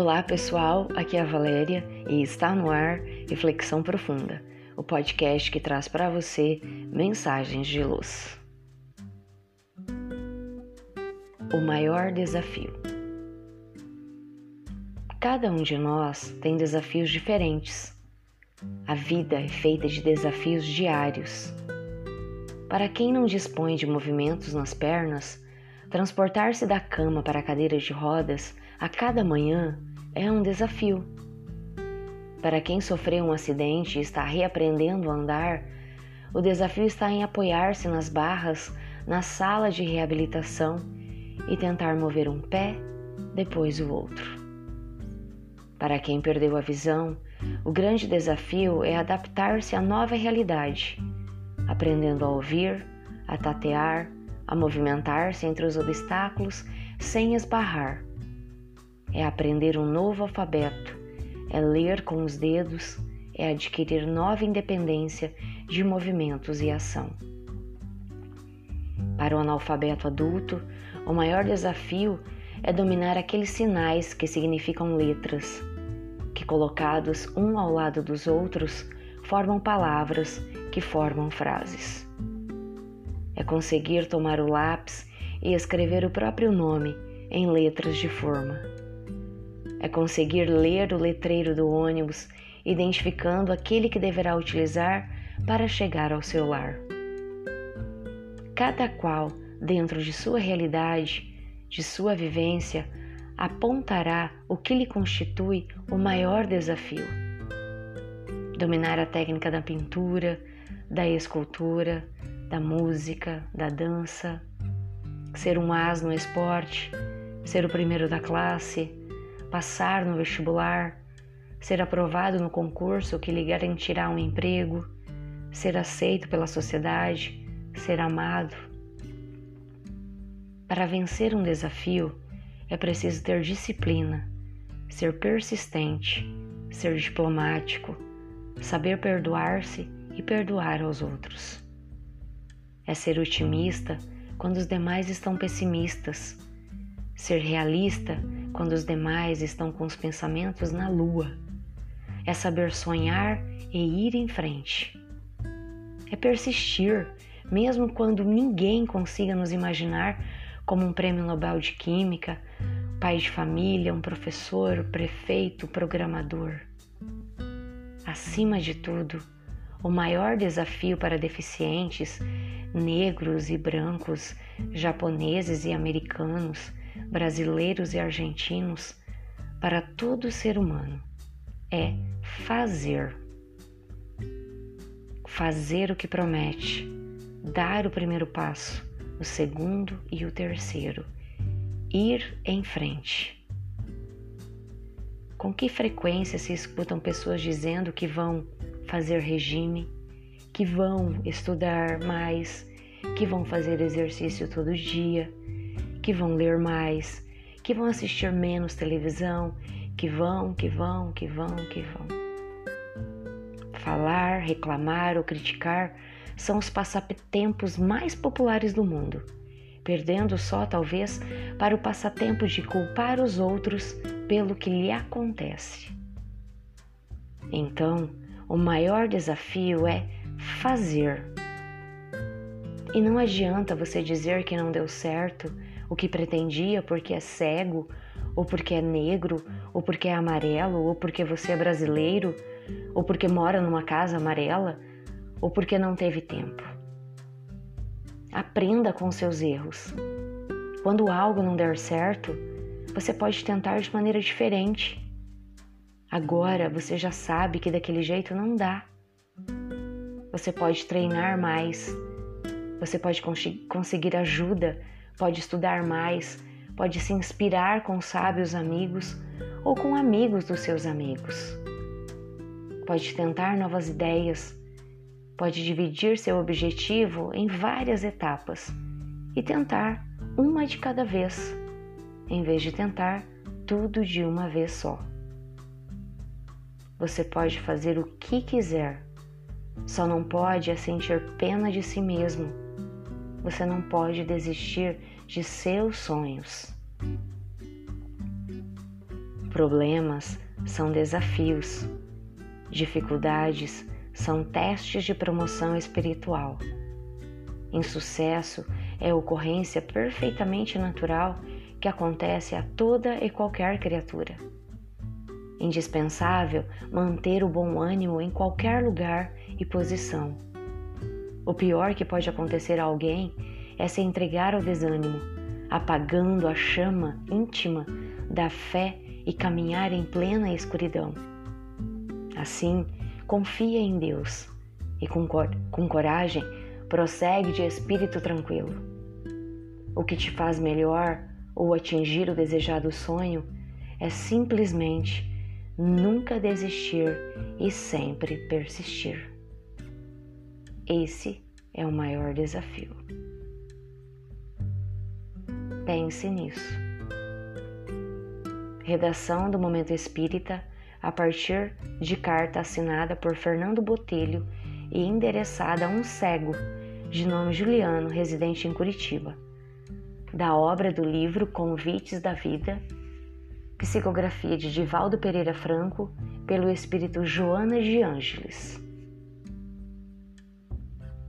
Olá pessoal, aqui é a Valéria e está no ar Reflexão Profunda, o podcast que traz para você mensagens de luz. O maior desafio. Cada um de nós tem desafios diferentes. A vida é feita de desafios diários. Para quem não dispõe de movimentos nas pernas, transportar-se da cama para a cadeira de rodas a cada manhã é um desafio. Para quem sofreu um acidente e está reaprendendo a andar, o desafio está em apoiar-se nas barras na sala de reabilitação e tentar mover um pé, depois o outro. Para quem perdeu a visão, o grande desafio é adaptar-se à nova realidade, aprendendo a ouvir, a tatear, a movimentar-se entre os obstáculos sem esbarrar é aprender um novo alfabeto, é ler com os dedos, é adquirir nova independência de movimentos e ação. Para o analfabeto adulto, o maior desafio é dominar aqueles sinais que significam letras, que colocados um ao lado dos outros formam palavras que formam frases. É conseguir tomar o lápis e escrever o próprio nome em letras de forma é conseguir ler o letreiro do ônibus, identificando aquele que deverá utilizar para chegar ao seu lar. Cada qual, dentro de sua realidade, de sua vivência, apontará o que lhe constitui o maior desafio. Dominar a técnica da pintura, da escultura, da música, da dança, ser um as no esporte, ser o primeiro da classe, passar no vestibular, ser aprovado no concurso que lhe garantirá um emprego, ser aceito pela sociedade, ser amado. Para vencer um desafio, é preciso ter disciplina, ser persistente, ser diplomático, saber perdoar-se e perdoar aos outros. É ser otimista quando os demais estão pessimistas, ser realista quando os demais estão com os pensamentos na lua. É saber sonhar e ir em frente. É persistir, mesmo quando ninguém consiga nos imaginar como um prêmio Nobel de Química, pai de família, um professor, prefeito, programador. Acima de tudo, o maior desafio para deficientes, negros e brancos, japoneses e americanos, brasileiros e argentinos, para todo ser humano é fazer. Fazer o que promete, dar o primeiro passo, o segundo e o terceiro, ir em frente. Com que frequência se escutam pessoas dizendo que vão fazer regime, que vão estudar mais, que vão fazer exercício todo dia, que vão ler mais, que vão assistir menos televisão, que vão, que vão, que vão, que vão. Falar, reclamar ou criticar são os passatempos mais populares do mundo, perdendo só talvez para o passatempo de culpar os outros pelo que lhe acontece. Então, o maior desafio é fazer. E não adianta você dizer que não deu certo o que pretendia porque é cego, ou porque é negro, ou porque é amarelo, ou porque você é brasileiro, ou porque mora numa casa amarela, ou porque não teve tempo. Aprenda com seus erros. Quando algo não der certo, você pode tentar de maneira diferente. Agora você já sabe que daquele jeito não dá. Você pode treinar mais. Você pode conseguir ajuda pode estudar mais, pode se inspirar com sábios amigos ou com amigos dos seus amigos. Pode tentar novas ideias, pode dividir seu objetivo em várias etapas e tentar uma de cada vez, em vez de tentar tudo de uma vez só. Você pode fazer o que quiser, só não pode é sentir pena de si mesmo você não pode desistir de seus sonhos. Problemas são desafios, dificuldades são testes de promoção espiritual. Insucesso é ocorrência perfeitamente natural que acontece a toda e qualquer criatura. Indispensável manter o bom ânimo em qualquer lugar e posição. O pior que pode acontecer a alguém é se entregar ao desânimo, apagando a chama íntima da fé e caminhar em plena escuridão. Assim, confia em Deus e, com, cor com coragem, prossegue de espírito tranquilo. O que te faz melhor ou atingir o desejado sonho é simplesmente nunca desistir e sempre persistir. Esse é o maior desafio. Pense nisso. Redação do Momento Espírita a partir de carta assinada por Fernando Botelho e endereçada a um cego de nome Juliano, residente em Curitiba. Da obra do livro Convites da Vida, psicografia de Divaldo Pereira Franco, pelo espírito Joana de Ângeles.